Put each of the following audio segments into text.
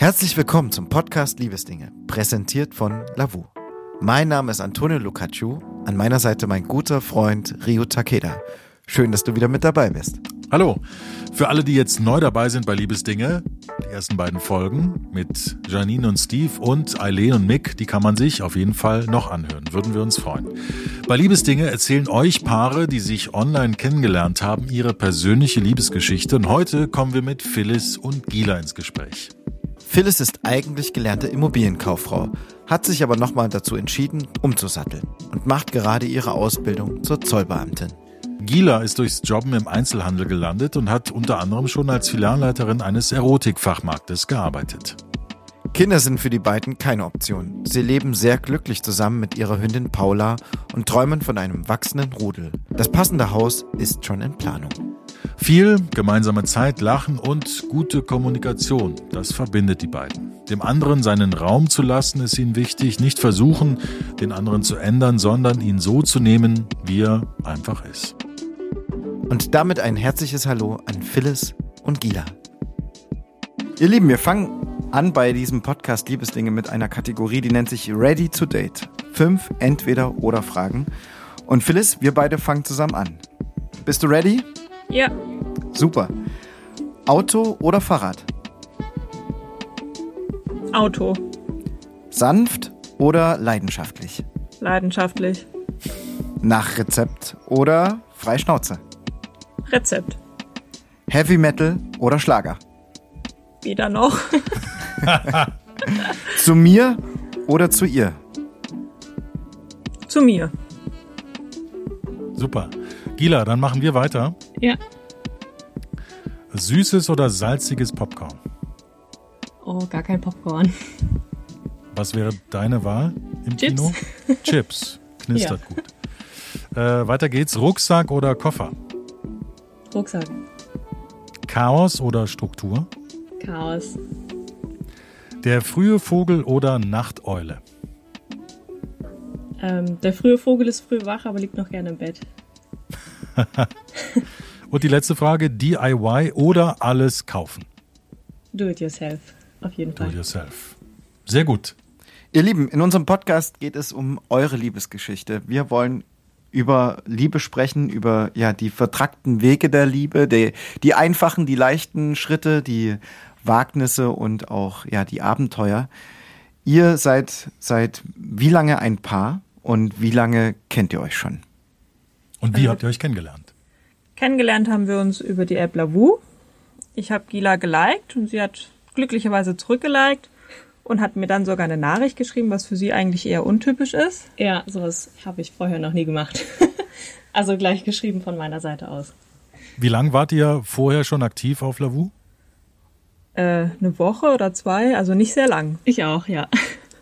Herzlich willkommen zum Podcast Liebesdinge, präsentiert von Lavu. Mein Name ist Antonio Lucaccio, an meiner Seite mein guter Freund Ryu Takeda. Schön, dass du wieder mit dabei bist. Hallo. Für alle, die jetzt neu dabei sind bei Liebesdinge, die ersten beiden Folgen mit Janine und Steve und Eileen und Mick, die kann man sich auf jeden Fall noch anhören. Würden wir uns freuen. Bei Liebesdinge erzählen euch Paare, die sich online kennengelernt haben, ihre persönliche Liebesgeschichte. Und heute kommen wir mit Phyllis und Gila ins Gespräch. Phyllis ist eigentlich gelernte Immobilienkauffrau, hat sich aber nochmal dazu entschieden, umzusatteln und macht gerade ihre Ausbildung zur Zollbeamtin. Gila ist durchs Jobben im Einzelhandel gelandet und hat unter anderem schon als Filialleiterin eines Erotikfachmarktes gearbeitet. Kinder sind für die beiden keine Option. Sie leben sehr glücklich zusammen mit ihrer Hündin Paula und träumen von einem wachsenden Rudel. Das passende Haus ist schon in Planung. Viel gemeinsame Zeit, Lachen und gute Kommunikation, das verbindet die beiden. Dem anderen seinen Raum zu lassen, ist ihnen wichtig. Nicht versuchen, den anderen zu ändern, sondern ihn so zu nehmen, wie er einfach ist. Und damit ein herzliches Hallo an Phyllis und Gila. Ihr Lieben, wir fangen an bei diesem Podcast Liebesdinge mit einer Kategorie, die nennt sich Ready to Date. Fünf Entweder-oder Fragen. Und Phyllis, wir beide fangen zusammen an. Bist du ready? Ja. Super. Auto oder Fahrrad? Auto. Sanft oder leidenschaftlich? Leidenschaftlich. Nach Rezept oder Freischnauze? Rezept. Heavy Metal oder Schlager? Weder noch. Zu mir oder zu ihr? Zu mir. Super. Gila, dann machen wir weiter. Ja. Süßes oder salziges Popcorn? Oh, gar kein Popcorn. Was wäre deine Wahl im Chips. Kino? Chips. Knistert gut. Äh, weiter geht's. Rucksack oder Koffer? Rucksack. Chaos oder Struktur? Chaos. Der frühe Vogel oder Nachteule? Ähm, der frühe Vogel ist früh wach, aber liegt noch gerne im Bett. Und die letzte Frage, DIY oder alles kaufen? Do it yourself. Auf jeden Do Fall. it yourself. Sehr gut. Ihr Lieben, in unserem Podcast geht es um eure Liebesgeschichte. Wir wollen über Liebe sprechen, über ja die vertrackten Wege der Liebe, die, die einfachen, die leichten Schritte, die Wagnisse und auch ja die Abenteuer. Ihr seid seit wie lange ein Paar und wie lange kennt ihr euch schon? Und Äh. wie habt ihr euch kennengelernt? Kennengelernt haben wir uns über die App Lavu. Ich habe Gila geliked und sie hat glücklicherweise zurückgeliked und hat mir dann sogar eine Nachricht geschrieben, was für sie eigentlich eher untypisch ist. Ja, sowas habe ich vorher noch nie gemacht. also gleich geschrieben von meiner Seite aus. Wie lang wart ihr vorher schon aktiv auf Lavu? Äh, eine Woche oder zwei, also nicht sehr lang. Ich auch, ja.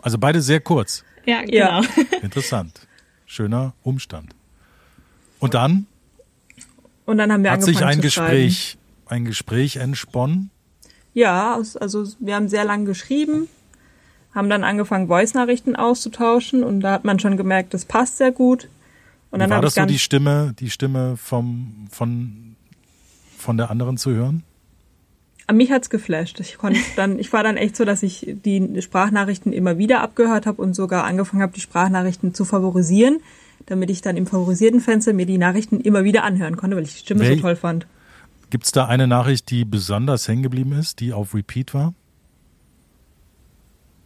Also beide sehr kurz. Ja, Ja. genau. Interessant. Schöner Umstand. Und dann Und dann haben wir hat angefangen sich ein zu Gespräch, ein Gespräch entsponnen. Schreiben. Ja, also wir haben sehr lang geschrieben, haben dann angefangen Voice-Nachrichten auszutauschen und da hat man schon gemerkt, das passt sehr gut. Und dann war das so, die Stimme, die Stimme vom, von, von der anderen zu hören? An mich hat's geflasht. Ich konnte dann, ich war dann echt so, dass ich die Sprachnachrichten immer wieder abgehört habe und sogar angefangen habe, die Sprachnachrichten zu favorisieren, damit ich dann im favorisierten Fenster mir die Nachrichten immer wieder anhören konnte, weil ich die Stimme Wel- so toll fand. Gibt es da eine Nachricht, die besonders hängen geblieben ist, die auf Repeat war?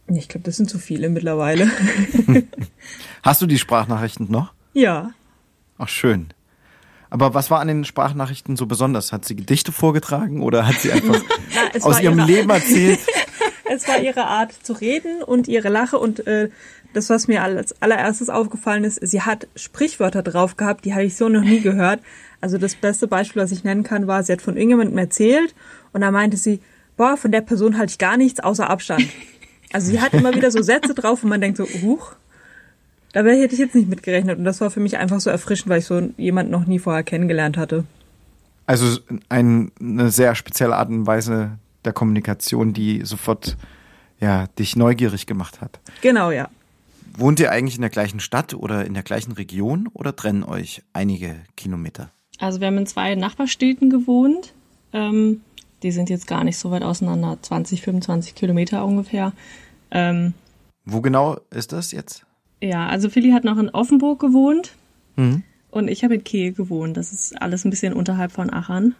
Ich glaube, das sind zu viele mittlerweile. Hast du die Sprachnachrichten noch? ja. Ach schön. Aber was war an den Sprachnachrichten so besonders? Hat sie Gedichte vorgetragen oder hat sie einfach Na, aus ihrem ihre- Leben erzählt? Es war ihre Art zu reden und ihre Lache und äh, das, was mir als allererstes aufgefallen ist, sie hat Sprichwörter drauf gehabt, die hatte ich so noch nie gehört. Also das beste Beispiel, was ich nennen kann, war, sie hat von irgendjemandem erzählt und da meinte sie, boah, von der Person halte ich gar nichts außer Abstand. Also sie hat immer wieder so Sätze drauf und man denkt so, huch, dabei hätte ich jetzt nicht mitgerechnet und das war für mich einfach so erfrischend, weil ich so jemanden noch nie vorher kennengelernt hatte. Also ein, eine sehr spezielle Art und Weise der Kommunikation, die sofort ja, dich neugierig gemacht hat. Genau, ja. Wohnt ihr eigentlich in der gleichen Stadt oder in der gleichen Region oder trennen euch einige Kilometer? Also wir haben in zwei Nachbarstädten gewohnt. Ähm, die sind jetzt gar nicht so weit auseinander, 20, 25 Kilometer ungefähr. Ähm, Wo genau ist das jetzt? ja, also Philly hat noch in Offenburg gewohnt Mhm. und ich habe in Kehl gewohnt. Das ist alles ein bisschen unterhalb von Aachen.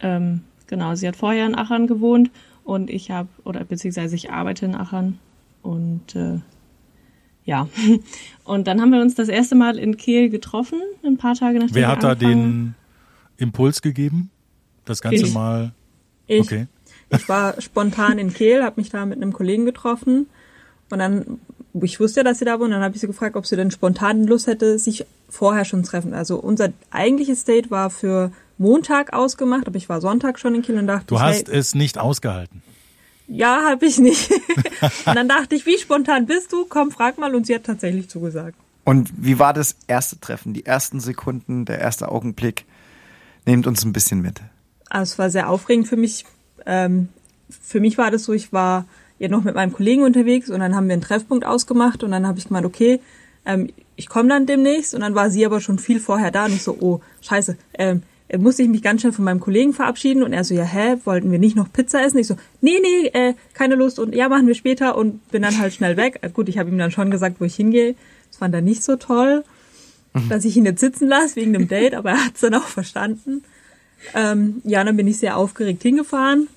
Ähm, genau, sie hat vorher in Aachen gewohnt und ich habe, oder beziehungsweise ich arbeite in Aachen und äh, ja. Und dann haben wir uns das erste Mal in Kehl getroffen, ein paar Tage nachdem Wer hat da den Impuls gegeben? Das Ganze Ich. mal. Ich, Okay. ich war spontan in Kehl, habe mich da mit einem Kollegen getroffen und dann, ich wusste ja, dass sie da wohnt, dann habe ich sie gefragt, ob sie denn spontan Lust hätte, sich vorher schon zu treffen. Also unser eigentliches Date war für Montag ausgemacht, aber ich war Sonntag schon in Kiel und dachte, Du hast hey, es nicht ausgehalten. ja, habe ich nicht. und dann dachte ich, wie spontan bist du? Komm, frag mal und sie hat tatsächlich zugesagt. Und wie war das erste Treffen, die ersten Sekunden, der erste Augenblick? Nehmt uns ein bisschen mit. Also es war sehr aufregend für mich. Ähm, für mich war das so, ich war ja noch mit meinem Kollegen unterwegs und dann haben wir einen Treffpunkt ausgemacht und dann habe ich gemeint, okay, ähm, ich komme dann demnächst und dann war sie aber schon viel vorher da und ich so, oh, scheiße, ähm, äh, musste ich mich ganz schnell von meinem Kollegen verabschieden und er so, ja, hä, wollten wir nicht noch Pizza essen? Ich so, nee, nee, äh, keine Lust und ja, machen wir später und bin dann halt schnell weg. Äh, gut, ich habe ihm dann schon gesagt, wo ich hingehe. Das fand er nicht so toll, dass ich ihn jetzt sitzen lasse wegen dem Date, aber er hat es dann auch verstanden. Ähm, ja, dann bin ich sehr aufgeregt hingefahren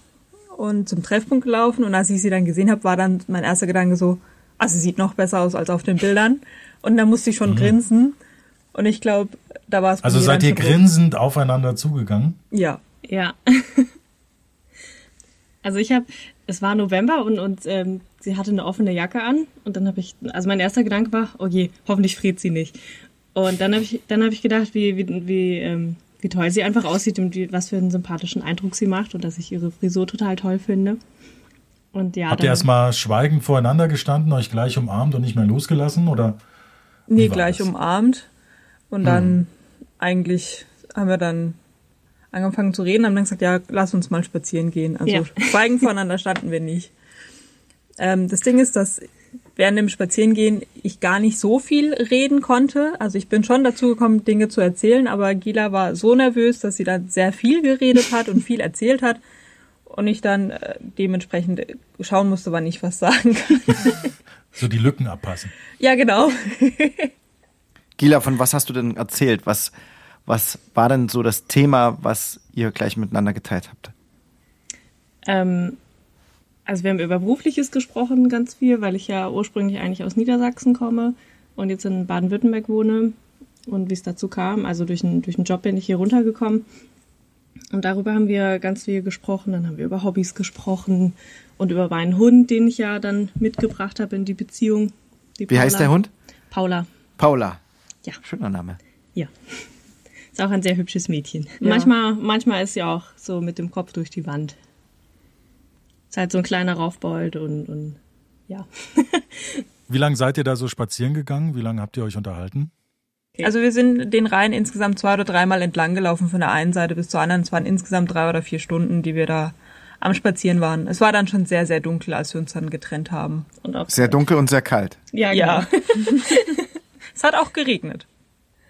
und zum Treffpunkt gelaufen. Und als ich sie dann gesehen habe, war dann mein erster Gedanke so, ah, sie sieht noch besser aus als auf den Bildern. Und da musste ich schon grinsen. Und ich glaube, da war es Also seid ihr grinsend aufeinander zugegangen? Ja. Ja. Also ich habe, es war November und, und ähm, sie hatte eine offene Jacke an und dann habe ich, also mein erster Gedanke war, oh je, hoffentlich friert sie nicht. Und dann habe ich, dann habe ich gedacht, wie, wie, wie, ähm, wie toll sie einfach aussieht und wie, was für einen sympathischen Eindruck sie macht und dass ich ihre Frisur total toll finde. Und ja, Habt ihr erstmal schweigend voreinander gestanden, euch gleich umarmt und nicht mehr losgelassen? Oder? Nee, gleich das? umarmt. Und dann eigentlich haben wir dann angefangen zu reden, haben dann gesagt, ja, lass uns mal spazieren gehen. Also Ja. schweigen voneinander standen wir nicht. Ähm, das Ding ist, dass während dem Spazierengehen ich gar nicht so viel reden konnte. Also ich bin schon dazu gekommen, Dinge zu erzählen, aber Gila war so nervös, dass sie dann sehr viel geredet hat und viel erzählt hat. Und ich dann äh, dementsprechend schauen musste, wann ich was sagen kann. So die Lücken abpassen. ja, genau. Gila, von was hast du denn erzählt? Was, was war denn so das Thema, was ihr gleich miteinander geteilt habt? ähm, also wir haben über Berufliches gesprochen ganz viel, weil ich ja ursprünglich eigentlich aus Niedersachsen komme und jetzt in Baden-Württemberg wohne und wie es dazu kam. Also durch einen, durch einen Job bin ich hier runtergekommen. Und darüber haben wir ganz viel gesprochen. Dann haben wir über Hobbys gesprochen und über meinen Hund, den ich ja dann mitgebracht habe in die Beziehung. Die Wie heißt der Hund? Paula. Paula. Ja. Schöner Name. Ja. Ist auch ein sehr hübsches Mädchen. Manchmal, manchmal ist sie auch so mit dem Kopf durch die Wand. Ist halt so ein kleiner Raufbold und, und ja. Wie lange seid ihr da so spazieren gegangen? Wie lange habt ihr euch unterhalten? Also wir sind den Rhein insgesamt zwei oder dreimal entlang gelaufen von der einen Seite bis zur anderen. Es waren insgesamt drei oder vier Stunden, die wir da am Spazieren waren. Es war dann schon sehr, sehr dunkel, als wir uns dann getrennt haben. Und auch, Sehr dunkel und sehr kalt. Ja, Ja. es hat auch geregnet.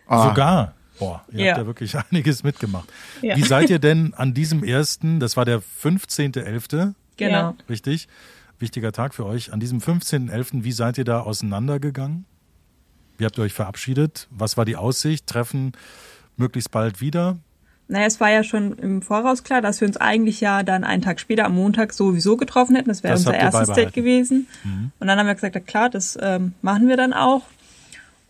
Ah, Sogar. Boah, ihr Ja. habt ja wirklich einiges mitgemacht. Ja. Wie seid ihr denn an diesem ersten, das war der 15.11., Genau. Richtig? Wichtiger Tag für euch. An diesem 15.11., wie seid ihr da auseinandergegangen? Wie habt ihr euch verabschiedet? Was war die Aussicht? Treffen möglichst bald wieder? Naja, es war ja schon im Voraus klar, dass wir uns eigentlich ja dann einen Tag später am Montag sowieso getroffen hätten. Das wäre unser erstes. Date gewesen. Und dann haben wir gesagt, ja klar, das ähm, machen wir dann auch.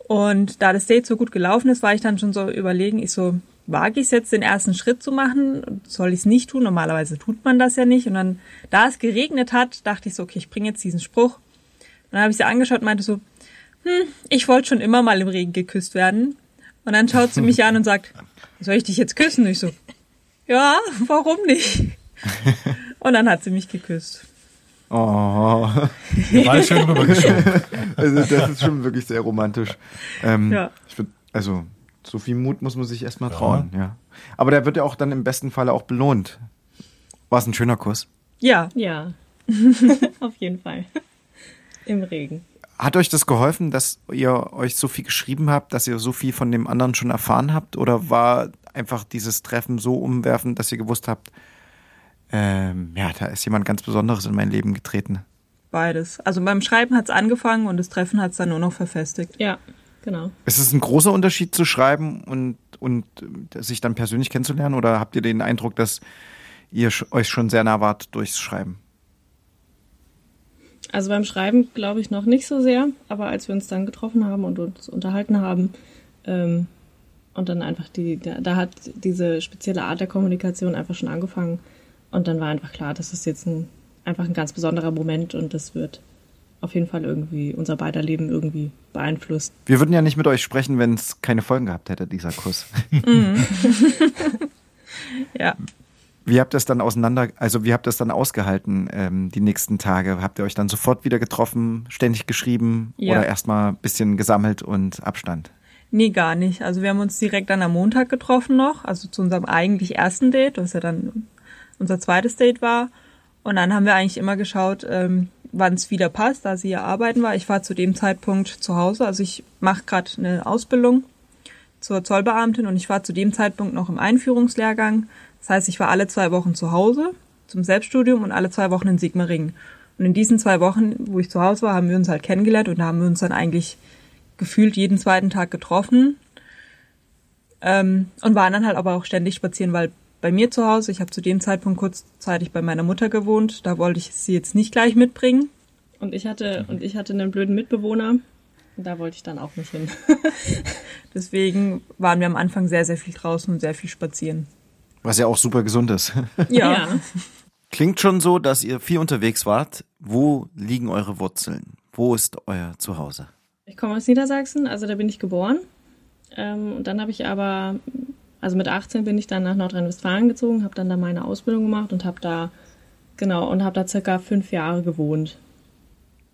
Und da das Date so gut gelaufen ist, war ich dann schon so überlegen, ich so, wage ich es jetzt, den ersten Schritt zu machen? Soll ich es nicht tun? Normalerweise tut man das ja nicht. Und dann, da es geregnet hat, dachte ich so, okay, ich bringe jetzt diesen Spruch. Und dann habe ich sie angeschaut und meinte so, hm, ich wollte schon immer mal im Regen geküsst werden. Und dann schaut sie mich an und sagt, soll ich dich jetzt küssen? Und ich so, ja, warum nicht? Und dann hat sie mich geküsst. Oh, Ball schön rübergeschoben. also das ist schon wirklich sehr romantisch. Ähm, Ja. ich würd, also so viel Mut muss man sich erstmal trauen, ja. Aber der wird ja auch dann im besten Falle auch belohnt. War es ein schöner Kuss? Ja, Ja. Auf jeden Fall. Im Regen. Hat euch das geholfen, dass ihr euch so viel geschrieben habt, dass ihr so viel von dem anderen schon erfahren habt? Oder war einfach dieses Treffen so umwerfen, dass ihr gewusst habt, ähm, ja, da ist jemand ganz Besonderes in mein Leben getreten? Beides. Also beim Schreiben hat es angefangen und das Treffen hat es dann nur noch verfestigt. Ja, genau. Ist es ein großer Unterschied zu schreiben und, und äh, sich dann persönlich kennenzulernen oder habt ihr den Eindruck, dass ihr euch schon sehr nah wart durchs Schreiben? Also beim Schreiben glaube ich noch nicht so sehr, aber als wir uns dann getroffen haben und uns unterhalten haben ähm, und dann einfach die, da, da, hat diese spezielle Art der Kommunikation einfach schon angefangen und dann war einfach klar, das ist jetzt ein, einfach ein ganz besonderer Moment und das wird auf jeden Fall irgendwie unser beider Leben irgendwie beeinflusst. Wir würden ja nicht mit euch sprechen, wenn es keine Folgen gehabt hätte, dieser Kuss. ja. Wie habt ihr es dann auseinander, also wie habt ihr es dann ausgehalten, ähm, die nächsten Tage? Habt ihr euch dann sofort wieder getroffen, ständig geschrieben ja. oder erstmal ein bisschen gesammelt und Abstand? Nee, gar nicht. Also wir haben uns direkt dann am Montag getroffen noch, also zu unserem eigentlich ersten Date, was ja dann unser zweites Date war. Und dann haben wir eigentlich immer geschaut, ähm, wann es wieder passt, da sie ja arbeiten war. Ich war zu dem Zeitpunkt zu Hause, also ich mache gerade eine Ausbildung zur Zollbeamtin und ich war zu dem Zeitpunkt noch im Einführungslehrgang. Das heißt, ich war alle zwei Wochen zu Hause zum Selbststudium und alle zwei Wochen in Sigmaringen. Und in diesen zwei Wochen, wo ich zu Hause war, haben wir uns halt kennengelernt und da haben wir uns dann eigentlich gefühlt jeden zweiten Tag getroffen ähm, und waren dann halt aber auch ständig spazieren, weil bei mir zu Hause, ich habe zu dem Zeitpunkt kurzzeitig bei meiner Mutter gewohnt, da wollte ich sie jetzt nicht gleich mitbringen. Und ich hatte und ich hatte einen blöden Mitbewohner, da wollte ich dann auch nicht hin. Deswegen waren wir am Anfang sehr, sehr viel draußen und sehr viel spazieren. Was ja auch super gesund ist. Ja. ja. Klingt schon so, dass ihr viel unterwegs wart. Wo liegen eure Wurzeln? Wo ist euer Zuhause? Ich komme aus Niedersachsen, also da bin ich geboren. Ähm, und dann habe ich aber, also mit 18 bin ich dann nach Nordrhein-Westfalen gezogen, habe dann da meine Ausbildung gemacht und habe da, genau, und habe da circa fünf Jahre gewohnt.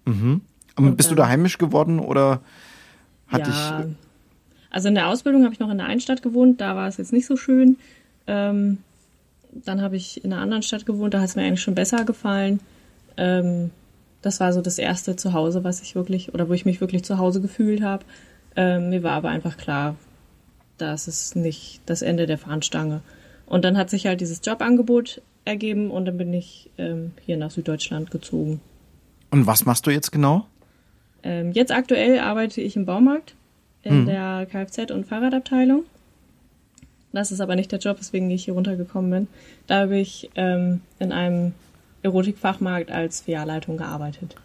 Mhm. Und bist dann, du da heimisch geworden oder hatte ja, ich. Also in der Ausbildung habe ich noch in der einen Stadt gewohnt, da war es jetzt nicht so schön. Ähm, dann habe ich in einer anderen Stadt gewohnt, da hat es mir eigentlich schon besser gefallen. Ähm, das war so das erste Zuhause, was ich wirklich, oder wo ich mich wirklich zu Hause gefühlt habe. Ähm, mir war aber einfach klar, das ist nicht das Ende der Fahnenstange. Und dann hat sich halt dieses Jobangebot ergeben und dann bin ich ähm, hier nach Süddeutschland gezogen. Und was machst du jetzt genau? Ähm, jetzt aktuell arbeite ich im Baumarkt in hm. der Kfz- und Fahrradabteilung. Das ist aber nicht der Job, weswegen ich hier runtergekommen bin. Da habe ich ähm, in einem Erotikfachmarkt als Filialleitung gearbeitet.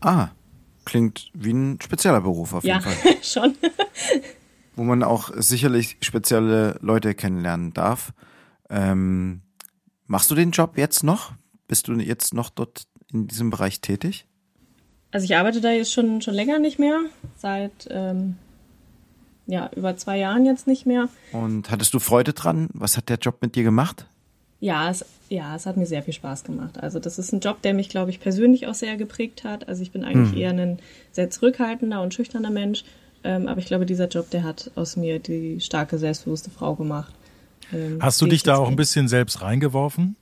Ah, klingt wie ein spezieller Beruf auf jeden ja, Fall. Ja, schon. Wo man auch sicherlich spezielle Leute kennenlernen darf. Ähm, machst du den Job jetzt noch? Bist du jetzt noch dort in diesem Bereich tätig? Also ich arbeite da jetzt schon, schon länger nicht mehr, seit ähm, ja, über zwei Jahren jetzt nicht mehr. Und hattest du Freude dran? Was hat der Job mit dir gemacht? Ja, es, ja, es hat mir sehr viel Spaß gemacht. Also das ist ein Job, der mich, glaube ich, persönlich auch sehr geprägt hat. Also ich bin eigentlich hm. eher ein sehr zurückhaltender und schüchterner Mensch. Ähm, aber ich glaube, dieser Job, der hat aus mir die starke, selbstbewusste Frau gemacht. Ähm, Hast du dich da auch ein bisschen selbst reingeworfen?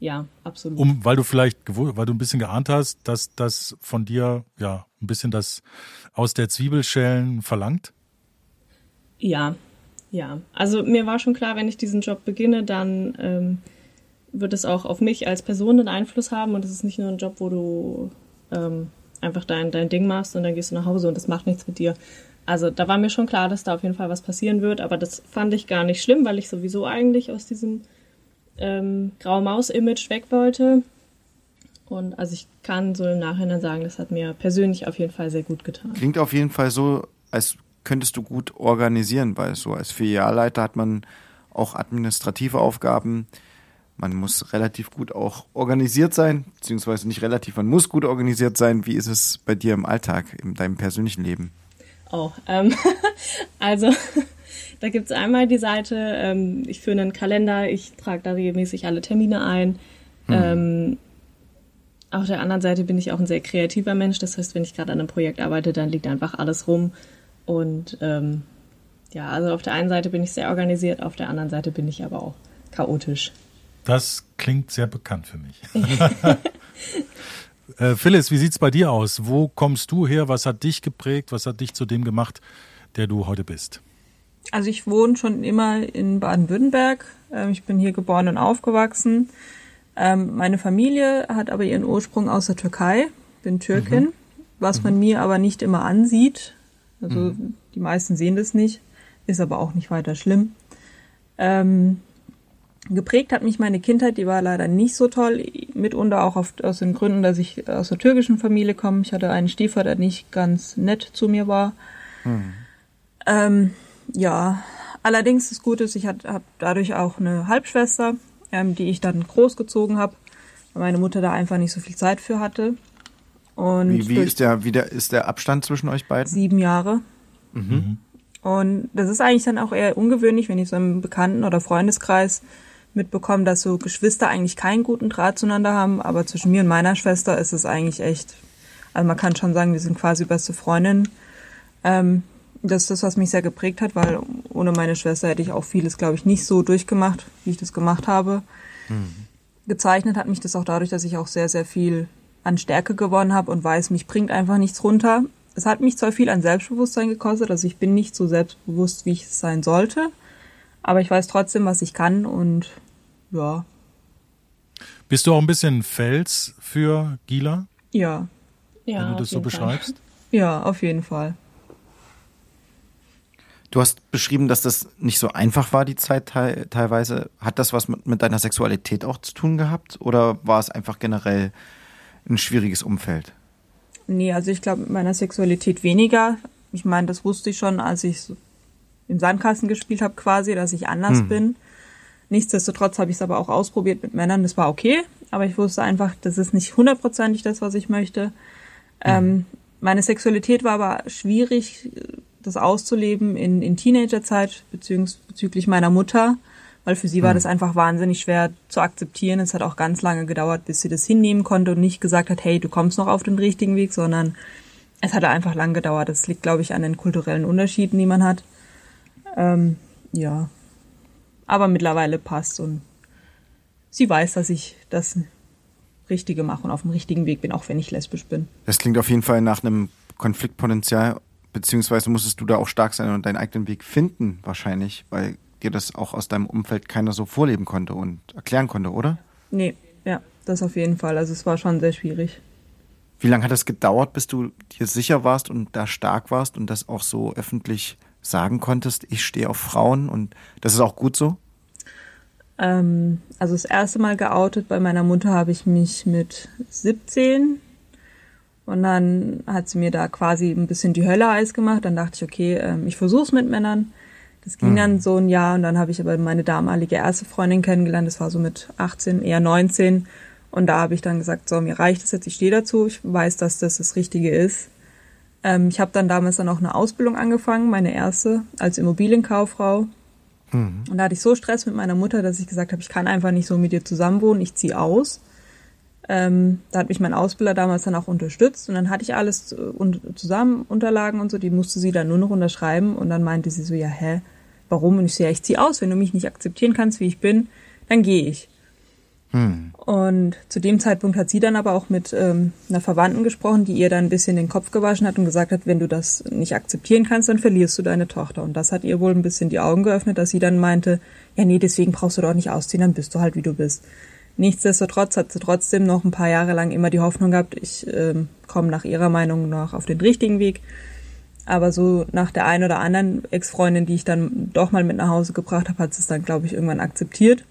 Ja, absolut. Um, weil du vielleicht, weil du ein bisschen geahnt hast, dass das von dir ja ein bisschen das aus der Zwiebelschellen verlangt? Ja, ja. Also mir war schon klar, wenn ich diesen Job beginne, dann ähm, wird es auch auf mich als Person einen Einfluss haben und es ist nicht nur ein Job, wo du ähm, einfach dein, dein Ding machst und dann gehst du nach Hause und das macht nichts mit dir. Also da war mir schon klar, dass da auf jeden Fall was passieren wird, aber das fand ich gar nicht schlimm, weil ich sowieso eigentlich aus diesem ähm, Graue Maus-Image weg wollte. Und also ich kann so im Nachhinein sagen, das hat mir persönlich auf jeden Fall sehr gut getan. Klingt auf jeden Fall so, als könntest du gut organisieren, weil so als Filialleiter hat man auch administrative Aufgaben. Man muss relativ gut auch organisiert sein, beziehungsweise nicht relativ, man muss gut organisiert sein. Wie ist es bei dir im Alltag, in deinem persönlichen Leben? Oh, ähm, also da gibt es einmal die Seite, ähm, ich führe einen Kalender, ich trage da regelmäßig alle Termine ein. Hm. Ähm, auf der anderen Seite bin ich auch ein sehr kreativer Mensch. Das heißt, wenn ich gerade an einem Projekt arbeite, dann liegt einfach alles rum. Und ähm, ja, also auf der einen Seite bin ich sehr organisiert, auf der anderen Seite bin ich aber auch chaotisch. Das klingt sehr bekannt für mich. äh, Phyllis, wie sieht es bei dir aus? Wo kommst du her? Was hat dich geprägt? Was hat dich zu dem gemacht, der du heute bist? Also ich wohne schon immer in Baden-Württemberg. Ähm, ich bin hier geboren und aufgewachsen. Ähm, meine Familie hat aber ihren Ursprung aus der Türkei. Bin Türkin, mhm. was man mir aber nicht immer ansieht. Also mhm. die meisten sehen das nicht, ist aber auch nicht weiter schlimm. Ähm, geprägt hat mich meine Kindheit, die war leider nicht so toll, mitunter auch auf, aus den Gründen, dass ich aus der türkischen Familie komme. Ich hatte einen Stiefvater, der nicht ganz nett zu mir war. Mhm. Ähm, ja, allerdings das Gute ist, ich habe dadurch auch eine Halbschwester, ähm, die ich dann großgezogen habe, weil meine Mutter da einfach nicht so viel Zeit für hatte. Und wie, wie ist, der, wie der, ist der Abstand zwischen euch beiden? Sieben Jahre. Mhm. Und das ist eigentlich dann auch eher ungewöhnlich, wenn ich so im Bekannten- oder Freundeskreis mitbekomme, dass so Geschwister eigentlich keinen guten Draht zueinander haben, aber zwischen mir und meiner Schwester ist es eigentlich echt, also man kann schon sagen, wir sind quasi beste Freundinnen. Ähm, das ist das, was mich sehr geprägt hat, weil ohne meine Schwester hätte ich auch vieles, glaube ich, nicht so durchgemacht, wie ich das gemacht habe. Mhm. Gezeichnet hat mich das auch dadurch, dass ich auch sehr, sehr viel an Stärke gewonnen habe und weiß, mich bringt einfach nichts runter. Es hat mich zwar viel an Selbstbewusstsein gekostet, also ich bin nicht so selbstbewusst, wie ich es sein sollte, aber ich weiß trotzdem, was ich kann und ja. Bist du auch ein bisschen Fels für Gila? Ja. ja Wenn du das so beschreibst? Fall. Ja, auf jeden Fall. Du hast beschrieben, dass das nicht so einfach war, die Zeit teilweise. Hat das was mit, mit deiner Sexualität auch zu tun gehabt? Oder war es einfach generell ein schwieriges Umfeld? Nee, also ich glaube mit meiner Sexualität weniger. Ich meine, das wusste ich schon, als ich im Sandkasten gespielt habe quasi, dass ich anders hm. bin. Nichtsdestotrotz habe ich es aber auch ausprobiert mit Männern. Das war okay, aber ich wusste einfach, das ist nicht hundertprozentig das, was ich möchte. Hm. Ähm, meine Sexualität war aber schwierig das auszuleben in, in Teenagerzeit bezüglich meiner Mutter, weil für sie war mhm. das einfach wahnsinnig schwer zu akzeptieren. Es hat auch ganz lange gedauert, bis sie das hinnehmen konnte und nicht gesagt hat, hey, du kommst noch auf den richtigen Weg, sondern es hat einfach lang gedauert. Das liegt, glaube ich, an den kulturellen Unterschieden, die man hat. Ähm, ja. Aber mittlerweile passt und sie weiß, dass ich das Richtige mache und auf dem richtigen Weg bin, auch wenn ich lesbisch bin. Das klingt auf jeden Fall nach einem Konfliktpotenzial beziehungsweise musstest du da auch stark sein und deinen eigenen Weg finden, wahrscheinlich, weil dir das auch aus deinem Umfeld keiner so vorleben konnte und erklären konnte, oder? Nee, ja, das auf jeden Fall. Also es war schon sehr schwierig. Wie lange hat es gedauert, bis du dir sicher warst und da stark warst und das auch so öffentlich sagen konntest, ich stehe auf Frauen und das ist auch gut so? Ähm, also das erste Mal geoutet bei meiner Mutter habe ich mich mit 17 und dann hat sie mir da quasi ein bisschen die Hölle heiß gemacht. Dann dachte ich, okay, ähm, ich versuch's mit Männern. Das ging mhm. dann so ein Jahr und dann habe ich aber meine damalige erste Freundin kennengelernt. Das war so mit 18, eher 19. Und da habe ich dann gesagt, so, mir reicht es jetzt, ich stehe dazu. Ich weiß, dass das das Richtige ist. Ähm, ich habe dann damals dann auch eine Ausbildung angefangen, meine erste, als Immobilienkauffrau. Mhm. Und da hatte ich so Stress mit meiner Mutter, dass ich gesagt habe, ich kann einfach nicht so mit dir zusammenwohnen, ich ziehe aus. Ähm, da hat mich mein Ausbilder damals dann auch unterstützt und dann hatte ich alles zusammen, Unterlagen und so, die musste sie dann nur noch unterschreiben und dann meinte sie so, ja, hä, warum? Und ich so, ja, ich zieh aus, wenn du mich nicht akzeptieren kannst, wie ich bin, dann gehe ich. Hm. Und zu dem Zeitpunkt hat sie dann aber auch mit ähm, einer Verwandten gesprochen, die ihr dann ein bisschen den Kopf gewaschen hat und gesagt hat, wenn du das nicht akzeptieren kannst, dann verlierst du deine Tochter. Und das hat ihr wohl ein bisschen die Augen geöffnet, dass sie dann meinte, ja, nee, deswegen brauchst du doch nicht ausziehen, dann bist du halt, wie du bist. Nichtsdestotrotz hat sie trotzdem noch ein paar Jahre lang immer die Hoffnung gehabt, ich ähm, komme nach ihrer Meinung nach auf den richtigen Weg. Aber so nach der einen oder anderen Ex-Freundin, die ich dann doch mal mit nach Hause gebracht habe, hat sie es dann, glaube ich, irgendwann akzeptiert.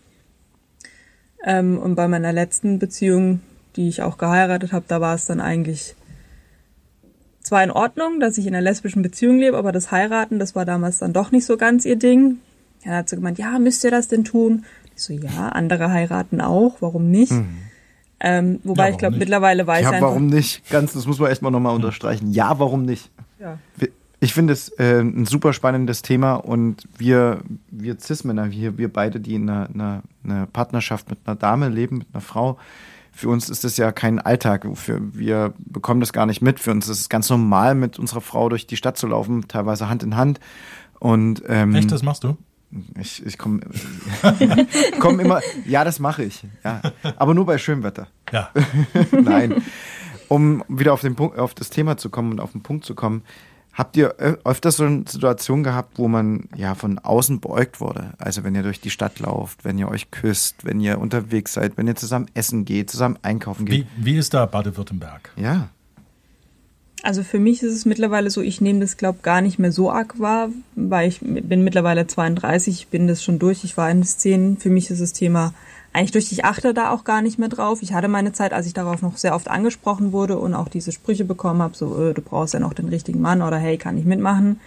Ähm, und bei meiner letzten Beziehung, die ich auch geheiratet habe, da war es dann eigentlich zwar in Ordnung, dass ich in einer lesbischen Beziehung lebe, aber das Heiraten, das war damals dann doch nicht so ganz ihr Ding. Er hat so gemeint, ja, müsst ihr das denn tun? Ich so, ja, andere heiraten auch, warum nicht? Mhm. Ähm, wobei ja, ich glaube, mittlerweile weiß ja, einfach. warum nicht? Ganz, das muss man erstmal nochmal unterstreichen. Ja, warum nicht? Ja. Ich finde es äh, ein super spannendes Thema und wir, wir Cis-Männer, wir, wir beide, die in einer, einer, einer Partnerschaft mit einer Dame leben, mit einer Frau, für uns ist das ja kein Alltag. Für, wir bekommen das gar nicht mit. Für uns ist es ganz normal, mit unserer Frau durch die Stadt zu laufen, teilweise Hand in Hand. Und, ähm, Echt, das machst du? Ich, ich komme komm immer, ja, das mache ich. Ja. Aber nur bei schönem Wetter. Ja. Nein. Um wieder auf, den Punkt, auf das Thema zu kommen und auf den Punkt zu kommen, Habt ihr öfters so eine Situation gehabt, wo man ja von außen beäugt wurde? Also wenn ihr durch die Stadt lauft, wenn ihr euch küsst, wenn ihr unterwegs seid, wenn ihr zusammen essen geht, zusammen einkaufen geht. Wie, wie ist da Baden-Württemberg? Ja. Also für mich ist es mittlerweile so, ich nehme das, glaube gar nicht mehr so arg wahr, weil ich bin mittlerweile 32, ich bin das schon durch, ich war in Szenen. Für mich ist das Thema eigentlich durch, ich achte da auch gar nicht mehr drauf. Ich hatte meine Zeit, als ich darauf noch sehr oft angesprochen wurde und auch diese Sprüche bekommen habe, so, äh, du brauchst ja noch den richtigen Mann oder hey, kann ich mitmachen.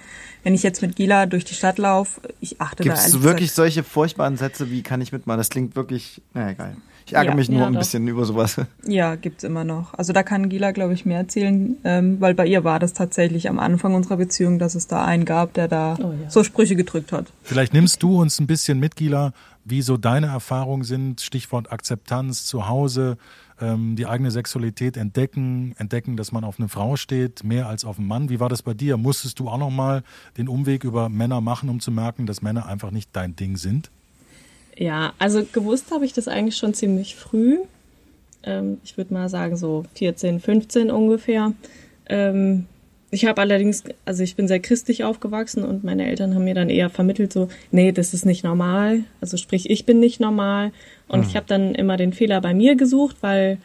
Wenn ich jetzt mit Gila durch die Stadt laufe, ich achte Gibt's da Gibt es wirklich solche furchtbaren Sätze wie kann ich mitmachen? Das klingt wirklich, naja, geil. Ich ärgere ja, mich nur ja, ein doch. bisschen über sowas. Ja, gibt's immer noch. Also da kann Gila, glaube ich, mehr erzählen, ähm, weil bei ihr war das tatsächlich am Anfang unserer Beziehung, dass es da einen gab, der da oh, ja. so Sprüche gedrückt hat. Vielleicht nimmst du uns ein bisschen mit, Gila, wie so deine Erfahrungen sind, Stichwort Akzeptanz zu Hause, ähm, die eigene Sexualität entdecken, entdecken, dass man auf eine Frau steht, mehr als auf einen Mann. Wie war das bei dir? Musstest du auch nochmal den Umweg über Männer machen, um zu merken, dass Männer einfach nicht dein Ding sind? Ja, also gewusst habe ich das eigentlich schon ziemlich früh. Ähm, ich würde mal sagen so 14, 15 ungefähr. Ähm, ich habe allerdings, also ich bin sehr christlich aufgewachsen und meine Eltern haben mir dann eher vermittelt so, nee, das ist nicht normal. Also sprich, ich bin nicht normal. Und mhm. ich habe dann immer den Fehler bei mir gesucht, weil,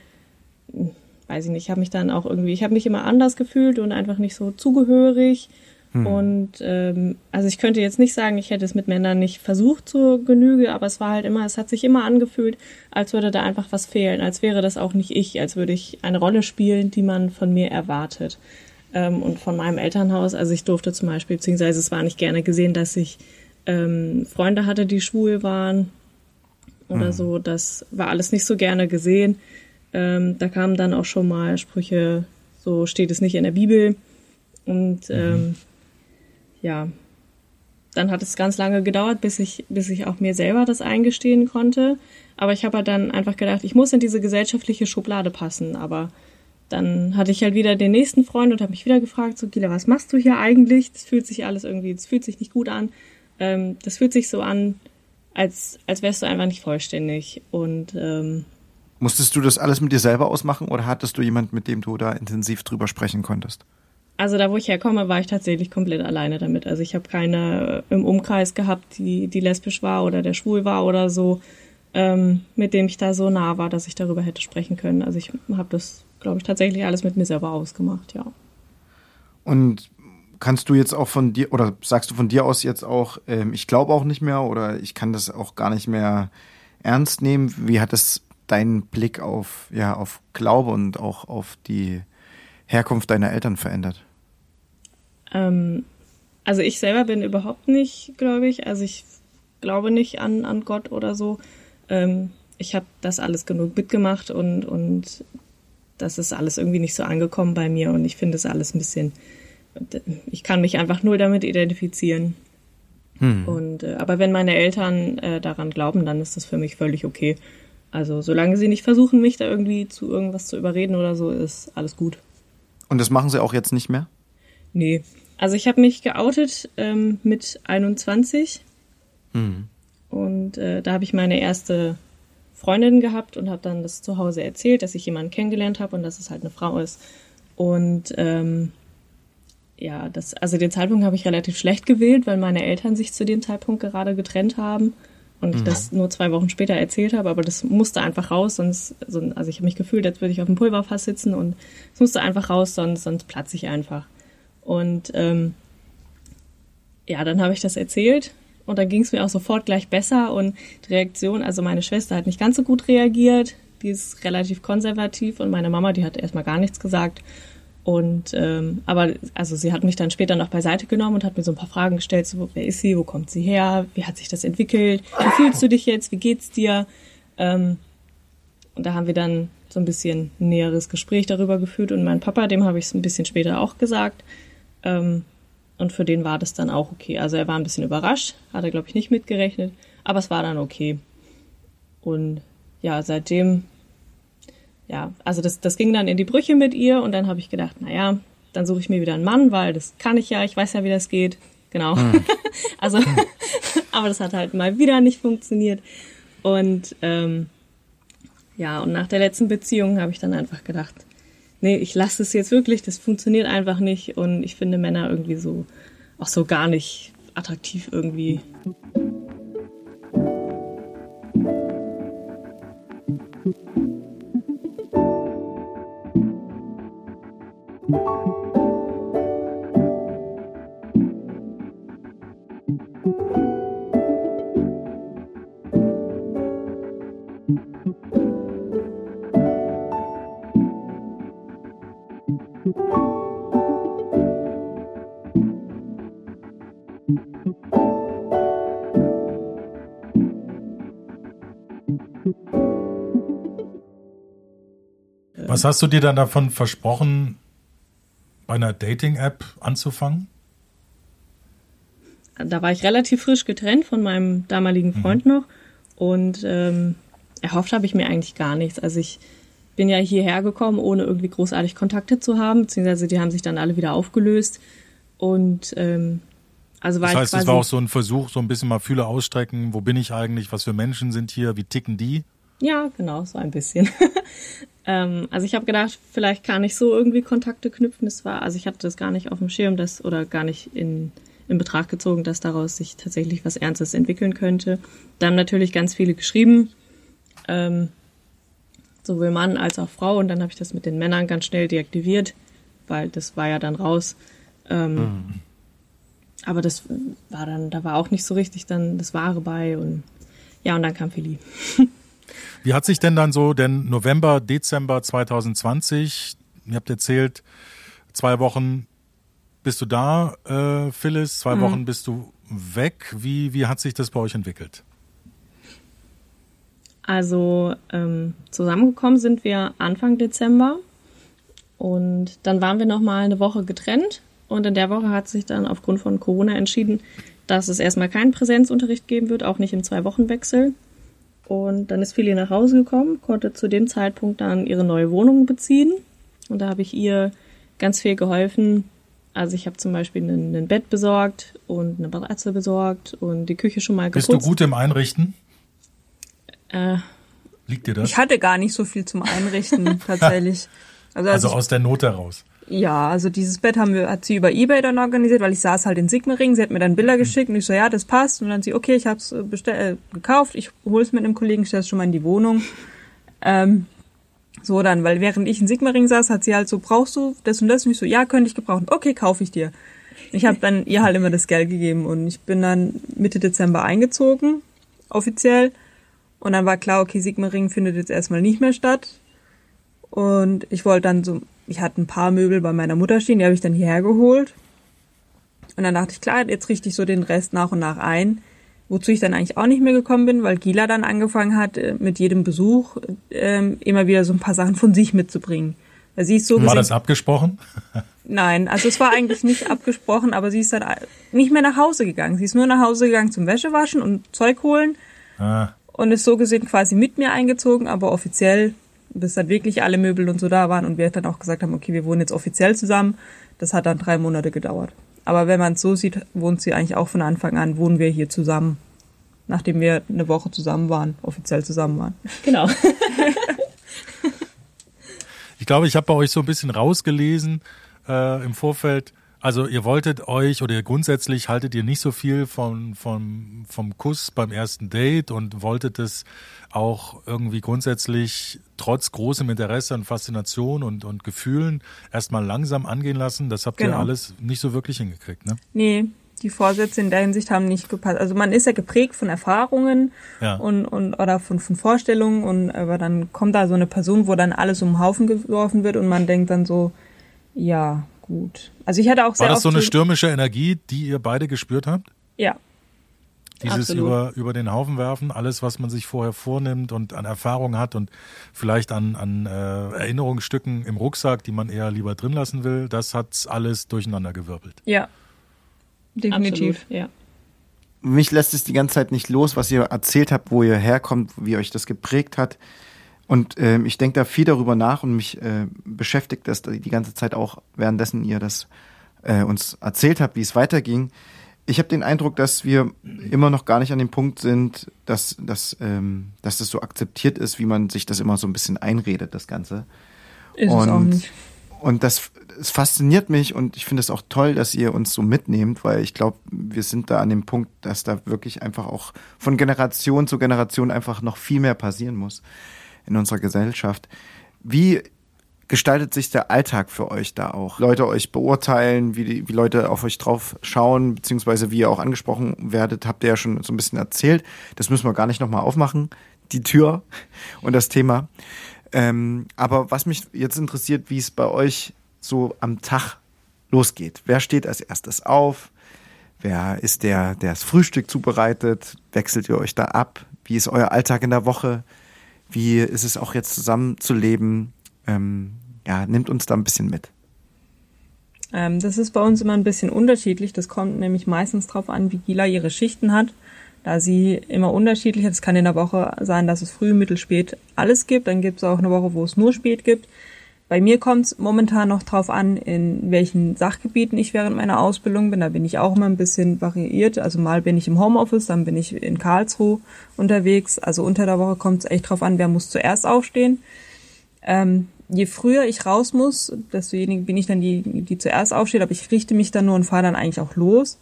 weiß ich nicht, ich habe mich dann auch irgendwie, ich habe mich immer anders gefühlt und einfach nicht so zugehörig. Hm. Und ähm, also ich könnte jetzt nicht sagen, ich hätte es mit Männern nicht versucht zur Genüge, aber es war halt immer, es hat sich immer angefühlt, als würde da einfach was fehlen, als wäre das auch nicht ich, als würde ich eine Rolle spielen, die man von mir erwartet. Ähm, und von meinem Elternhaus, also ich durfte zum Beispiel, beziehungsweise es war nicht gerne gesehen, dass ich ähm, Freunde hatte, die schwul waren oder hm. so. Das war alles nicht so gerne gesehen. Ähm, da kamen dann auch schon mal Sprüche, so steht es nicht in der Bibel. Und mhm. ähm, ja, dann hat es ganz lange gedauert, bis ich, bis ich auch mir selber das eingestehen konnte. Aber ich habe halt dann einfach gedacht, ich muss in diese gesellschaftliche Schublade passen. Aber dann hatte ich halt wieder den nächsten Freund und habe mich wieder gefragt, so Gila, was machst du hier eigentlich? Das fühlt sich alles irgendwie, das fühlt sich nicht gut an. Ähm, das fühlt sich so an, als, als wärst du einfach nicht vollständig. Und ähm, Musstest du das alles mit dir selber ausmachen oder hattest du jemand, mit dem du da intensiv drüber sprechen konntest? Also da, wo ich herkomme, war ich tatsächlich komplett alleine damit. Also ich habe keine im Umkreis gehabt, die, die lesbisch war oder der schwul war oder so, ähm, mit dem ich da so nah war, dass ich darüber hätte sprechen können. Also ich habe das, glaube ich, tatsächlich alles mit mir selber ausgemacht, ja. Und kannst du jetzt auch von dir, oder sagst du von dir aus jetzt auch, ähm, ich glaube auch nicht mehr oder ich kann das auch gar nicht mehr ernst nehmen? Wie hat das deinen Blick auf, ja, auf Glaube und auch auf die Herkunft deiner Eltern verändert? Ähm, also ich selber bin überhaupt nicht, glaube ich. Also ich glaube nicht an, an Gott oder so. Ähm, ich habe das alles genug mitgemacht und, und das ist alles irgendwie nicht so angekommen bei mir und ich finde es alles ein bisschen, ich kann mich einfach null damit identifizieren. Hm. Und, äh, aber wenn meine Eltern äh, daran glauben, dann ist das für mich völlig okay. Also solange sie nicht versuchen, mich da irgendwie zu irgendwas zu überreden oder so, ist alles gut. Und das machen sie auch jetzt nicht mehr? Nee. Also ich habe mich geoutet ähm, mit 21 mhm. und äh, da habe ich meine erste Freundin gehabt und habe dann das zu Hause erzählt, dass ich jemanden kennengelernt habe und dass es halt eine Frau ist. Und ähm, ja, das, also den Zeitpunkt habe ich relativ schlecht gewählt, weil meine Eltern sich zu dem Zeitpunkt gerade getrennt haben und ich mhm. das nur zwei Wochen später erzählt habe, aber das musste einfach raus, sonst, also ich habe mich gefühlt, als würde ich auf dem Pulverfass sitzen und es musste einfach raus, sonst, sonst platze ich einfach. Und ähm, ja, dann habe ich das erzählt und dann ging es mir auch sofort gleich besser und die Reaktion, also meine Schwester hat nicht ganz so gut reagiert, die ist relativ konservativ und meine Mama, die hat erstmal gar nichts gesagt und ähm, aber also sie hat mich dann später noch beiseite genommen und hat mir so ein paar Fragen gestellt, so wer ist sie, wo kommt sie her, wie hat sich das entwickelt, wie fühlst du dich jetzt, wie geht's dir? Ähm, und da haben wir dann so ein bisschen näheres Gespräch darüber geführt und mein Papa, dem habe ich es ein bisschen später auch gesagt. Ähm, und für den war das dann auch okay. Also er war ein bisschen überrascht, hat er glaube ich nicht mitgerechnet, aber es war dann okay. Und ja, seitdem ja, also das, das ging dann in die Brüche mit ihr und dann habe ich gedacht, naja, dann suche ich mir wieder einen Mann, weil das kann ich ja, ich weiß ja, wie das geht. Genau. Hm. also, aber das hat halt mal wieder nicht funktioniert. Und ähm, ja, und nach der letzten Beziehung habe ich dann einfach gedacht, nee, ich lasse es jetzt wirklich, das funktioniert einfach nicht und ich finde Männer irgendwie so, auch so gar nicht attraktiv irgendwie. Was hast du dir dann davon versprochen, bei einer Dating-App anzufangen? Da war ich relativ frisch getrennt von meinem damaligen Freund mhm. noch und ähm, erhofft habe ich mir eigentlich gar nichts. Also ich bin ja hierher gekommen, ohne irgendwie großartig Kontakte zu haben, beziehungsweise die haben sich dann alle wieder aufgelöst und ähm, also war das heißt, es war auch so ein Versuch, so ein bisschen mal Fühle ausstrecken, wo bin ich eigentlich, was für Menschen sind hier, wie ticken die? Ja, genau, so ein bisschen. ähm, also ich habe gedacht, vielleicht kann ich so irgendwie Kontakte knüpfen. Das war, also ich hatte das gar nicht auf dem Schirm, das oder gar nicht in, in Betracht gezogen, dass daraus sich tatsächlich was Ernstes entwickeln könnte. Da haben natürlich ganz viele geschrieben, ähm, sowohl Mann als auch Frau. Und dann habe ich das mit den Männern ganz schnell deaktiviert, weil das war ja dann raus. Ähm, mhm. Aber das war dann, da war auch nicht so richtig dann das Wahre bei und ja, und dann kam Philly. Wie hat sich denn dann so denn November, Dezember 2020, ihr habt erzählt, zwei Wochen bist du da, äh, Phyllis, zwei mhm. Wochen bist du weg. Wie, wie hat sich das bei euch entwickelt? Also ähm, zusammengekommen sind wir Anfang Dezember und dann waren wir noch mal eine Woche getrennt und in der Woche hat sich dann aufgrund von Corona entschieden, dass es erstmal keinen Präsenzunterricht geben wird, auch nicht im Zwei-Wochen-Wechsel. Und dann ist Fili nach Hause gekommen, konnte zu dem Zeitpunkt dann ihre neue Wohnung beziehen. Und da habe ich ihr ganz viel geholfen. Also ich habe zum Beispiel ein, ein, Bett besorgt und eine Matratze besorgt und die Küche schon mal geputzt. Bist du gut im Einrichten? Äh, Liegt dir das? Ich hatte gar nicht so viel zum Einrichten tatsächlich. Also, also aus der Not heraus. Ja, also dieses Bett haben wir, hat sie über Ebay dann organisiert, weil ich saß halt in Sigmaringen. Sie hat mir dann Bilder geschickt und ich so, ja, das passt. Und dann sie, okay, ich hab's äh, bestell, äh, gekauft, ich hole es mit einem Kollegen, stelle es schon mal in die Wohnung. Ähm, so dann, weil während ich in Sigmaringen saß, hat sie halt so, brauchst du das und das? Und ich so, ja, könnte ich gebrauchen. Okay, kaufe ich dir. Ich habe dann ihr halt immer das Geld gegeben und ich bin dann Mitte Dezember eingezogen, offiziell. Und dann war klar, okay, Sigmaringen findet jetzt erstmal nicht mehr statt. Und ich wollte dann so ich hatte ein paar Möbel bei meiner Mutter stehen, die habe ich dann hierher geholt. Und dann dachte ich, klar, jetzt richte ich so den Rest nach und nach ein. Wozu ich dann eigentlich auch nicht mehr gekommen bin, weil Gila dann angefangen hat, äh, mit jedem Besuch ähm, immer wieder so ein paar Sachen von sich mitzubringen. Weil sie ist so war gesehen, das abgesprochen? Nein, also es war eigentlich nicht abgesprochen, aber sie ist dann nicht mehr nach Hause gegangen. Sie ist nur nach Hause gegangen zum Wäschewaschen und Zeug holen ah. und ist so gesehen quasi mit mir eingezogen, aber offiziell bis dann wirklich alle Möbel und so da waren und wir dann auch gesagt haben, okay, wir wohnen jetzt offiziell zusammen. Das hat dann drei Monate gedauert. Aber wenn man es so sieht, wohnt sie eigentlich auch von Anfang an, wohnen wir hier zusammen. Nachdem wir eine Woche zusammen waren, offiziell zusammen waren. Genau. ich glaube, ich habe bei euch so ein bisschen rausgelesen äh, im Vorfeld, also ihr wolltet euch oder grundsätzlich haltet ihr nicht so viel von, von, vom Kuss beim ersten Date und wolltet es auch irgendwie grundsätzlich trotz großem Interesse und Faszination und, und Gefühlen erstmal langsam angehen lassen. Das habt genau. ihr alles nicht so wirklich hingekriegt, ne? Nee, die Vorsätze in der Hinsicht haben nicht gepasst. Also man ist ja geprägt von Erfahrungen ja. und, und oder von, von Vorstellungen und aber dann kommt da so eine Person, wo dann alles um den Haufen geworfen wird und man denkt dann so, ja, gut. Also ich hatte auch sehr War das so eine stürmische Energie, die ihr beide gespürt habt? Ja. Dieses über, über den Haufen werfen, alles, was man sich vorher vornimmt und an Erfahrung hat und vielleicht an, an äh, Erinnerungsstücken im Rucksack, die man eher lieber drin lassen will, das hat alles durcheinander gewirbelt. Ja, definitiv. Absolut, ja. Mich lässt es die ganze Zeit nicht los, was ihr erzählt habt, wo ihr herkommt, wie euch das geprägt hat. Und äh, ich denke da viel darüber nach und mich äh, beschäftigt das die ganze Zeit auch, währenddessen ihr das äh, uns erzählt habt, wie es weiterging. Ich habe den Eindruck, dass wir immer noch gar nicht an dem Punkt sind, dass, dass, ähm, dass das so akzeptiert ist, wie man sich das immer so ein bisschen einredet, das Ganze. Ist und es auch nicht. Und das, es fasziniert mich und ich finde es auch toll, dass ihr uns so mitnehmt, weil ich glaube, wir sind da an dem Punkt, dass da wirklich einfach auch von Generation zu Generation einfach noch viel mehr passieren muss in unserer Gesellschaft. Wie gestaltet sich der Alltag für euch da auch? Leute euch beurteilen, wie, die, wie Leute auf euch drauf schauen, beziehungsweise wie ihr auch angesprochen werdet, habt ihr ja schon so ein bisschen erzählt. Das müssen wir gar nicht nochmal aufmachen, die Tür und das Thema. Ähm, aber was mich jetzt interessiert, wie es bei euch so am Tag losgeht. Wer steht als erstes auf? Wer ist der, der das Frühstück zubereitet? Wechselt ihr euch da ab? Wie ist euer Alltag in der Woche? Wie ist es auch jetzt zusammen zu leben? Ähm, ja, nimmt uns da ein bisschen mit. Ähm, das ist bei uns immer ein bisschen unterschiedlich. Das kommt nämlich meistens darauf an, wie Gila ihre Schichten hat. Da sie immer unterschiedlich ist, kann in der Woche sein, dass es früh, mittel, spät alles gibt. Dann gibt es auch eine Woche, wo es nur spät gibt. Bei mir kommt es momentan noch drauf an, in welchen Sachgebieten ich während meiner Ausbildung bin. Da bin ich auch immer ein bisschen variiert. Also mal bin ich im Homeoffice, dann bin ich in Karlsruhe unterwegs. Also unter der Woche kommt es echt drauf an, wer muss zuerst aufstehen. Ähm, je früher ich raus muss, deswegen bin ich dann die, die zuerst aufsteht, aber ich richte mich dann nur und fahre dann eigentlich auch los.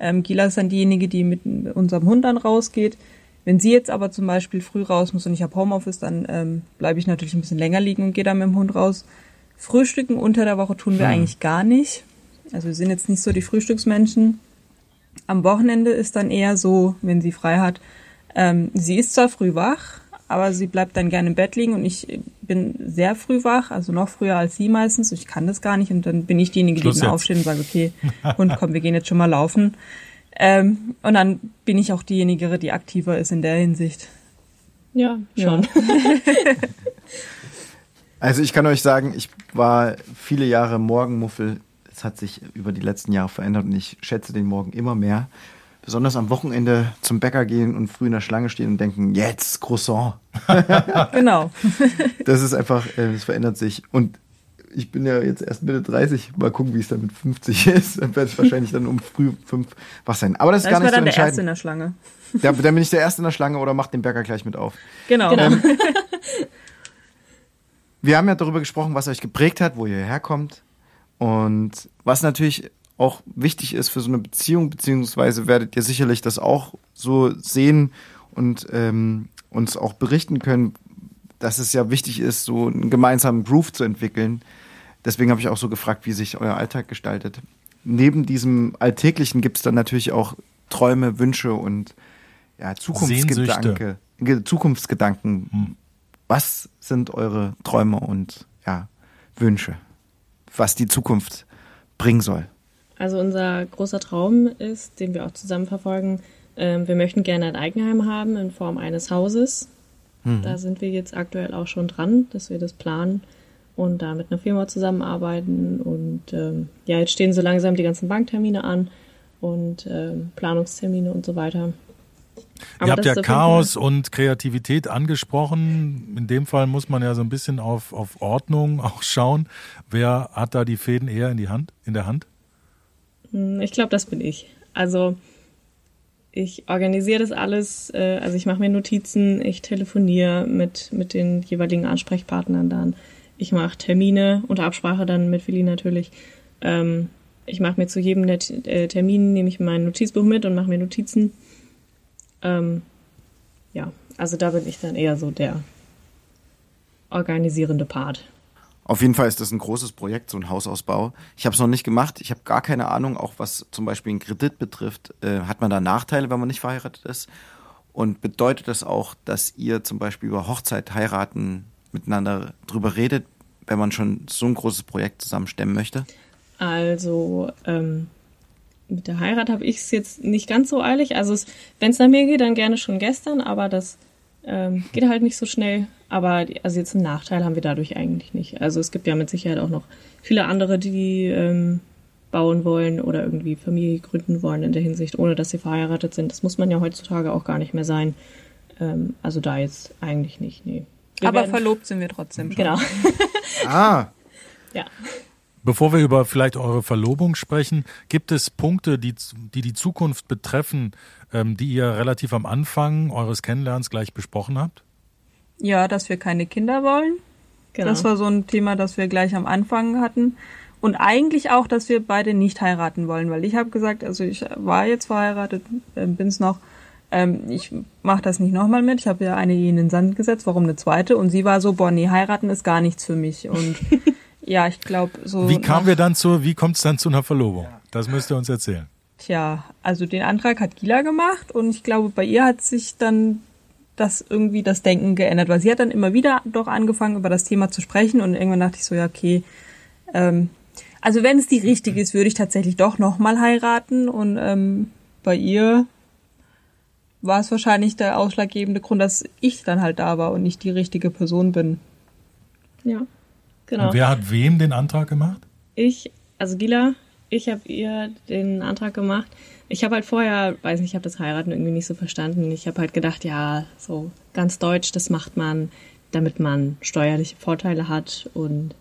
Ähm, Gila ist dann diejenige, die mit unserem Hund dann rausgeht. Wenn sie jetzt aber zum Beispiel früh raus muss und ich habe Homeoffice, dann ähm, bleibe ich natürlich ein bisschen länger liegen und gehe dann mit dem Hund raus. Frühstücken unter der Woche tun wir hm. eigentlich gar nicht. Also wir sind jetzt nicht so die Frühstücksmenschen. Am Wochenende ist dann eher so, wenn sie frei hat, ähm, sie ist zwar früh wach, aber sie bleibt dann gerne im Bett liegen und ich bin sehr früh wach, also noch früher als sie meistens. Ich kann das gar nicht und dann bin ich diejenige, die dann aufsteht und sagt, okay, Hund, komm, wir gehen jetzt schon mal laufen. Ähm, und dann bin ich auch diejenige, die aktiver ist in der Hinsicht. Ja, schon. Ja. also ich kann euch sagen, ich war viele Jahre Morgenmuffel. Es hat sich über die letzten Jahre verändert und ich schätze den Morgen immer mehr besonders am Wochenende zum Bäcker gehen und früh in der Schlange stehen und denken, jetzt Croissant. genau. das ist einfach, äh, es verändert sich. Und ich bin ja jetzt erst Mitte 30, mal gucken, wie es dann mit 50 ist. Dann werde ich wahrscheinlich dann um früh fünf wach sein. Aber das ist das gar nicht so dann der Erste in der Schlange. Ja, dann bin ich der Erste in der Schlange oder macht den Bäcker gleich mit auf. Genau. genau. Ähm, wir haben ja darüber gesprochen, was euch geprägt hat, wo ihr herkommt. Und was natürlich auch wichtig ist für so eine Beziehung, beziehungsweise werdet ihr sicherlich das auch so sehen und ähm, uns auch berichten können, dass es ja wichtig ist, so einen gemeinsamen Groove zu entwickeln. Deswegen habe ich auch so gefragt, wie sich euer Alltag gestaltet. Neben diesem Alltäglichen gibt es dann natürlich auch Träume, Wünsche und ja, Zukunftsgedanke, Zukunftsgedanken. Hm. Was sind eure Träume und ja, Wünsche, was die Zukunft bringen soll? Also unser großer Traum ist, den wir auch zusammen verfolgen, äh, wir möchten gerne ein Eigenheim haben in Form eines Hauses. Mhm. Da sind wir jetzt aktuell auch schon dran, dass wir das planen und da mit einer Firma zusammenarbeiten. Und ähm, ja, jetzt stehen so langsam die ganzen Banktermine an und ähm, Planungstermine und so weiter. Aber Ihr habt ja Chaos und Kreativität angesprochen. In dem Fall muss man ja so ein bisschen auf, auf Ordnung auch schauen. Wer hat da die Fäden eher in die Hand, in der Hand? Hm, ich glaube, das bin ich. Also ich organisiere das alles, äh, also ich mache mir Notizen, ich telefoniere mit, mit den jeweiligen Ansprechpartnern dann. Ich mache Termine unter Absprache dann mit Willi natürlich. Ähm, ich mache mir zu jedem Net äh, Termin, nehme ich mein Notizbuch mit und mache mir Notizen. Ähm, ja, also da bin ich dann eher so der organisierende Part. Auf jeden Fall ist das ein großes Projekt, so ein Hausausbau. Ich habe es noch nicht gemacht. Ich habe gar keine Ahnung, auch was zum Beispiel einen Kredit betrifft. Äh, hat man da Nachteile, wenn man nicht verheiratet ist? Und bedeutet das auch, dass ihr zum Beispiel über Hochzeit, heiraten miteinander drüber redet, wenn man schon so ein großes Projekt zusammen stemmen möchte? Also ähm, mit der Heirat habe ich es jetzt nicht ganz so eilig. Also wenn es nach mir geht, dann gerne schon gestern, aber das ähm, geht halt nicht so schnell. Aber also jetzt einen Nachteil haben wir dadurch eigentlich nicht. Also es gibt ja mit Sicherheit auch noch viele andere, die ähm, bauen wollen oder irgendwie Familie gründen wollen in der Hinsicht, ohne dass sie verheiratet sind. Das muss man ja heutzutage auch gar nicht mehr sein. Ähm, also da jetzt eigentlich nicht, nee. Wir Aber verlobt sind wir trotzdem schon. Genau. ah. Ja. Bevor wir über vielleicht eure Verlobung sprechen, gibt es Punkte, die die, die Zukunft betreffen, ähm, die ihr relativ am Anfang eures Kennenlernens gleich besprochen habt? Ja, dass wir keine Kinder wollen. Genau. Das war so ein Thema, das wir gleich am Anfang hatten. Und eigentlich auch, dass wir beide nicht heiraten wollen, weil ich habe gesagt, also ich war jetzt verheiratet, äh, bin es noch, ähm, ich mache das nicht nochmal mit. Ich habe ja eine Ehe in den Sand gesetzt, warum eine zweite? Und sie war so, boah, nee, heiraten ist gar nichts für mich. Und ja, ich glaube so. Wie kamen wir dann zu, wie kommt es dann zu einer Verlobung? Das müsst ihr uns erzählen. Tja, also den Antrag hat Gila gemacht und ich glaube, bei ihr hat sich dann das irgendwie das Denken geändert, weil sie hat dann immer wieder doch angefangen, über das Thema zu sprechen und irgendwann dachte ich so, ja, okay, ähm, also wenn es die richtige ist, würde ich tatsächlich doch nochmal heiraten und ähm, bei ihr war es wahrscheinlich der ausschlaggebende Grund, dass ich dann halt da war und nicht die richtige Person bin. Ja, genau. Und wer hat wem den Antrag gemacht? Ich, also Gila, ich habe ihr den Antrag gemacht. Ich habe halt vorher, weiß nicht, ich habe das Heiraten irgendwie nicht so verstanden. Ich habe halt gedacht, ja, so ganz deutsch, das macht man, damit man steuerliche Vorteile hat und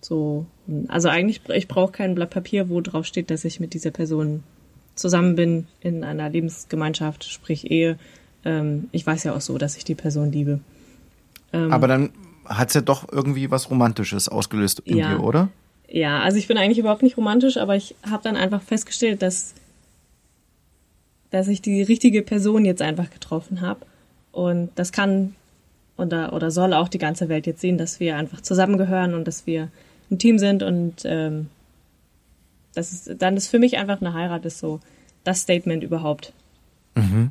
so. Also eigentlich, ich brauche kein Blatt Papier, wo drauf steht, dass ich mit dieser Person zusammen bin in einer Lebensgemeinschaft, sprich Ehe. Ähm, ich weiß ja auch so, dass ich die Person liebe. Ähm, Aber dann hat es ja doch irgendwie was Romantisches ausgelöst in ja, dir, oder? Ja, also ich bin eigentlich überhaupt nicht romantisch, aber ich habe dann einfach festgestellt, dass, dass ich die richtige Person jetzt einfach getroffen habe. Und das kann oder, oder soll auch die ganze Welt jetzt sehen, dass wir einfach zusammengehören und dass wir ein Team sind und ähm, das ist, dann ist für mich einfach eine Heirat ist so das Statement überhaupt. Mhm.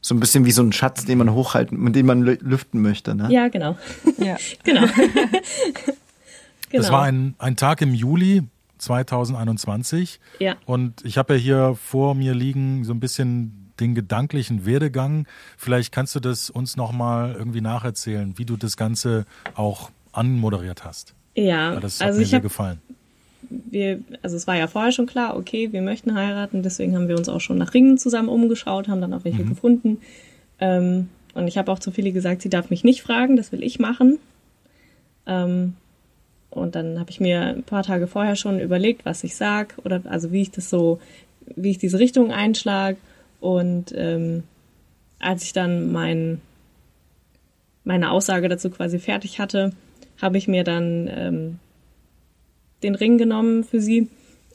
So ein bisschen wie so ein Schatz, den man hochhalten, mit dem man lüften möchte, ne? Ja, genau. ja. genau. genau. Das war ein, ein Tag im Juli 2021. Ja. Und ich habe ja hier vor mir liegen so ein bisschen den gedanklichen Werdegang. Vielleicht kannst du das uns nochmal irgendwie nacherzählen, wie du das Ganze auch anmoderiert hast. Ja, das hat also mir sehr hab, gefallen wir, also es war ja vorher schon klar, okay, wir möchten heiraten, deswegen haben wir uns auch schon nach Ringen zusammen umgeschaut, haben dann auch welche mhm. gefunden. Ähm, und ich habe auch zu Philly gesagt, sie darf mich nicht fragen, das will ich machen. Ähm, und dann habe ich mir ein paar Tage vorher schon überlegt, was ich sag oder also wie ich das so, wie ich diese Richtung einschlag. Und ähm, als ich dann mein, meine Aussage dazu quasi fertig hatte, habe ich mir dann ähm, den Ring genommen für sie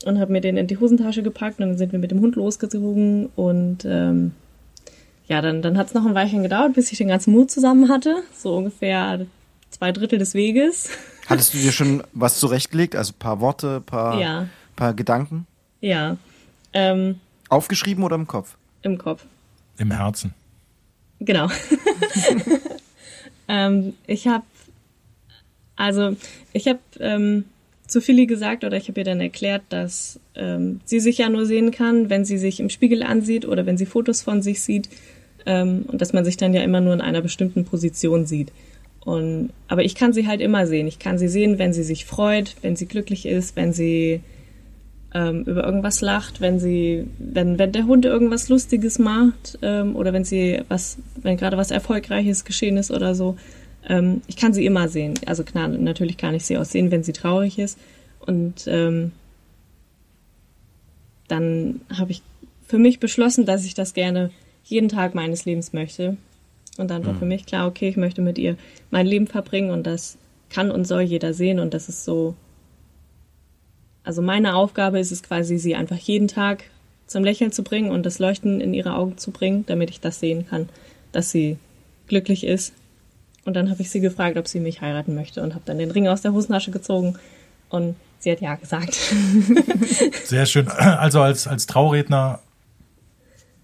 und habe mir den in die Hosentasche gepackt und dann sind wir mit dem Hund losgezogen und ähm, ja, dann, dann hat es noch ein Weilchen gedauert, bis ich den ganzen Mut zusammen hatte, so ungefähr zwei Drittel des Weges. Hattest du dir schon was zurechtgelegt, also ein paar Worte, ein paar, ja. paar Gedanken? Ja. Ähm, Aufgeschrieben oder im Kopf? Im Kopf. Im Herzen. Genau. ähm, ich habe, also ich habe ähm, zu Philly gesagt oder ich habe ihr dann erklärt, dass ähm, sie sich ja nur sehen kann, wenn sie sich im Spiegel ansieht oder wenn sie Fotos von sich sieht ähm, und dass man sich dann ja immer nur in einer bestimmten Position sieht. Und, aber ich kann sie halt immer sehen. Ich kann sie sehen, wenn sie sich freut, wenn sie glücklich ist, wenn sie ähm, über irgendwas lacht, wenn sie, wenn, wenn der Hund irgendwas Lustiges macht ähm, oder wenn sie was, wenn gerade was Erfolgreiches geschehen ist oder so. Ähm, ich kann sie immer sehen. Also klar, natürlich kann ich sie auch sehen, wenn sie traurig ist. Und ähm, dann habe ich für mich beschlossen, dass ich das gerne jeden Tag meines Lebens möchte. Und dann war mhm. für mich klar, okay, ich möchte mit ihr mein Leben verbringen und das kann und soll jeder sehen. Und das ist so. Also meine Aufgabe ist es quasi, sie einfach jeden Tag zum Lächeln zu bringen und das Leuchten in ihre Augen zu bringen, damit ich das sehen kann, dass sie glücklich ist und dann habe ich sie gefragt, ob sie mich heiraten möchte und habe dann den Ring aus der Hosentasche gezogen und sie hat ja gesagt. Sehr schön. Also als, als Trauredner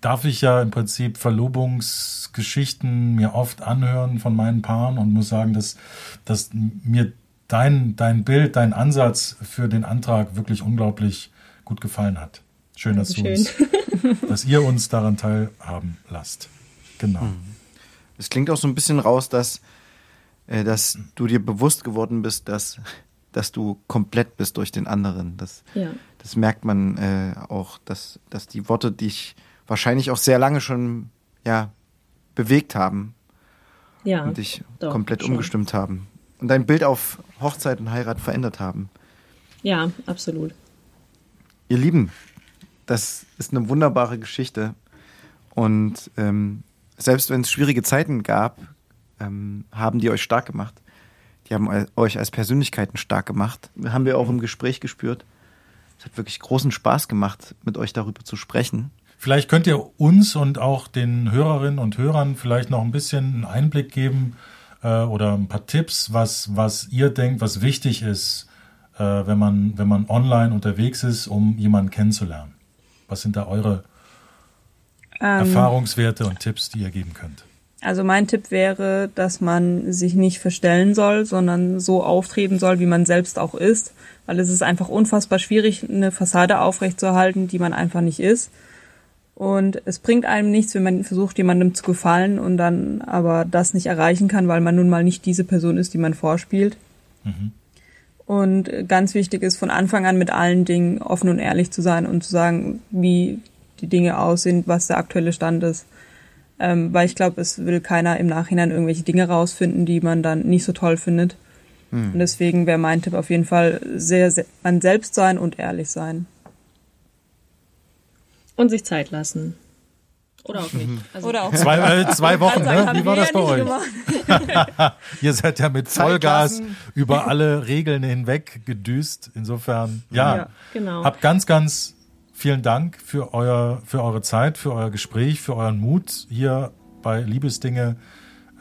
darf ich ja im Prinzip Verlobungsgeschichten mir oft anhören von meinen Paaren und muss sagen, dass, dass mir dein, dein Bild, dein Ansatz für den Antrag wirklich unglaublich gut gefallen hat. Schön, dass, du uns, dass ihr uns daran teilhaben lasst. Genau. Mhm. Es klingt auch so ein bisschen raus, dass, äh, dass du dir bewusst geworden bist, dass, dass du komplett bist durch den anderen. Das, ja. das merkt man äh, auch, dass, dass die Worte dich wahrscheinlich auch sehr lange schon ja, bewegt haben ja, und dich doch, komplett schon. umgestimmt haben und dein Bild auf Hochzeit und Heirat verändert haben. Ja, absolut. Ihr Lieben, das ist eine wunderbare Geschichte und ähm, selbst wenn es schwierige Zeiten gab, ähm, haben die euch stark gemacht. die haben euch als Persönlichkeiten stark gemacht. Haben wir auch im Gespräch gespürt. Es hat wirklich großen Spaß gemacht, mit euch darüber zu sprechen. Vielleicht könnt ihr uns und auch den Hörerinnen und Hörern vielleicht noch ein bisschen einen Einblick geben äh, oder ein paar Tipps, was, was ihr denkt, was wichtig ist, äh, wenn, man, wenn man online unterwegs ist, um jemanden kennenzulernen. Was sind da eure ähm, Erfahrungswerte und Tipps, die ihr geben könnt? Also mein Tipp wäre, dass man sich nicht verstellen soll, sondern so auftreten soll, wie man selbst auch ist, weil es ist einfach unfassbar schwierig, eine Fassade aufrechtzuerhalten, die man einfach nicht ist. Und es bringt einem nichts, wenn man versucht, jemandem zu gefallen und dann aber das nicht erreichen kann, weil man nun mal nicht diese Person ist, die man vorspielt. Mhm. Und ganz wichtig ist, von Anfang an mit allen Dingen offen und ehrlich zu sein und zu sagen, wie die Dinge aussehen, was der aktuelle Stand ist. Ähm, weil ich glaube, es will keiner im Nachhinein irgendwelche Dinge rausfinden, die man dann nicht so toll findet. Mhm. Und deswegen wäre mein Tipp auf jeden Fall sehr, sehr man selbst sein und ehrlich sein. Und sich Zeit lassen. Oder auch nicht. Also Oder auch zwei, äh, zwei Wochen, ne? Wie war das bei euch? Ihr seid ja mit Vollgas über alle Regeln hinweg gedüst. Insofern, ja, ja genau. habt ganz, ganz vielen Dank für euer, für eure Zeit, für euer Gespräch, für euren Mut hier bei Liebesdinge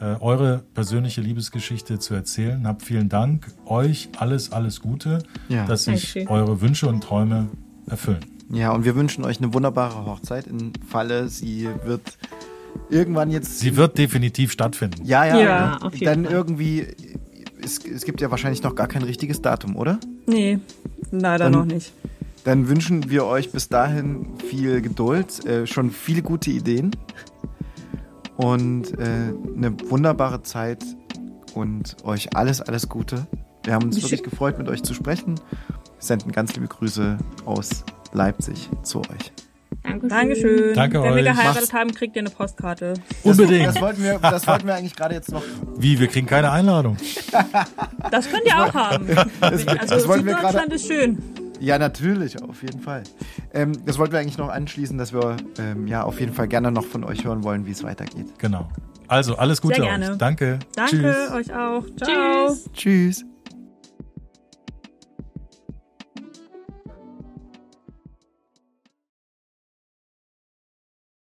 äh, eure persönliche Liebesgeschichte zu erzählen. Habt vielen Dank. Euch alles, alles Gute, ja. dass sich eure Wünsche und Träume erfüllen. Ja, und wir wünschen euch eine wunderbare Hochzeit. Im Falle, sie wird irgendwann jetzt. Sie wird definitiv stattfinden. Ja, ja. ja auf jeden dann Fall. irgendwie. Es, es gibt ja wahrscheinlich noch gar kein richtiges Datum, oder? Nee, leider dann, noch nicht. Dann wünschen wir euch bis dahin viel Geduld, äh, schon viele gute Ideen und äh, eine wunderbare Zeit und euch alles, alles Gute. Wir haben uns wirklich gefreut, mit euch zu sprechen. Wir senden ganz liebe Grüße aus Leipzig zu euch. Dankeschön. Dankeschön. Danke Wenn euch. wir geheiratet Mach's. haben, kriegt ihr eine Postkarte. Unbedingt. Das, wollten wir, das wollten wir eigentlich gerade jetzt noch. Wie? Wir kriegen keine Einladung. Das könnt ihr auch haben. Das, also das Süddeutschland wir grade, ist schön. Ja, natürlich, auf jeden Fall. Ähm, das wollten wir eigentlich noch anschließen, dass wir ähm, ja auf jeden Fall gerne noch von euch hören wollen, wie es weitergeht. Genau. Also alles Gute Sehr gerne. euch. Danke. Danke Tschüss. euch auch. Ciao. Tschüss. Tschüss.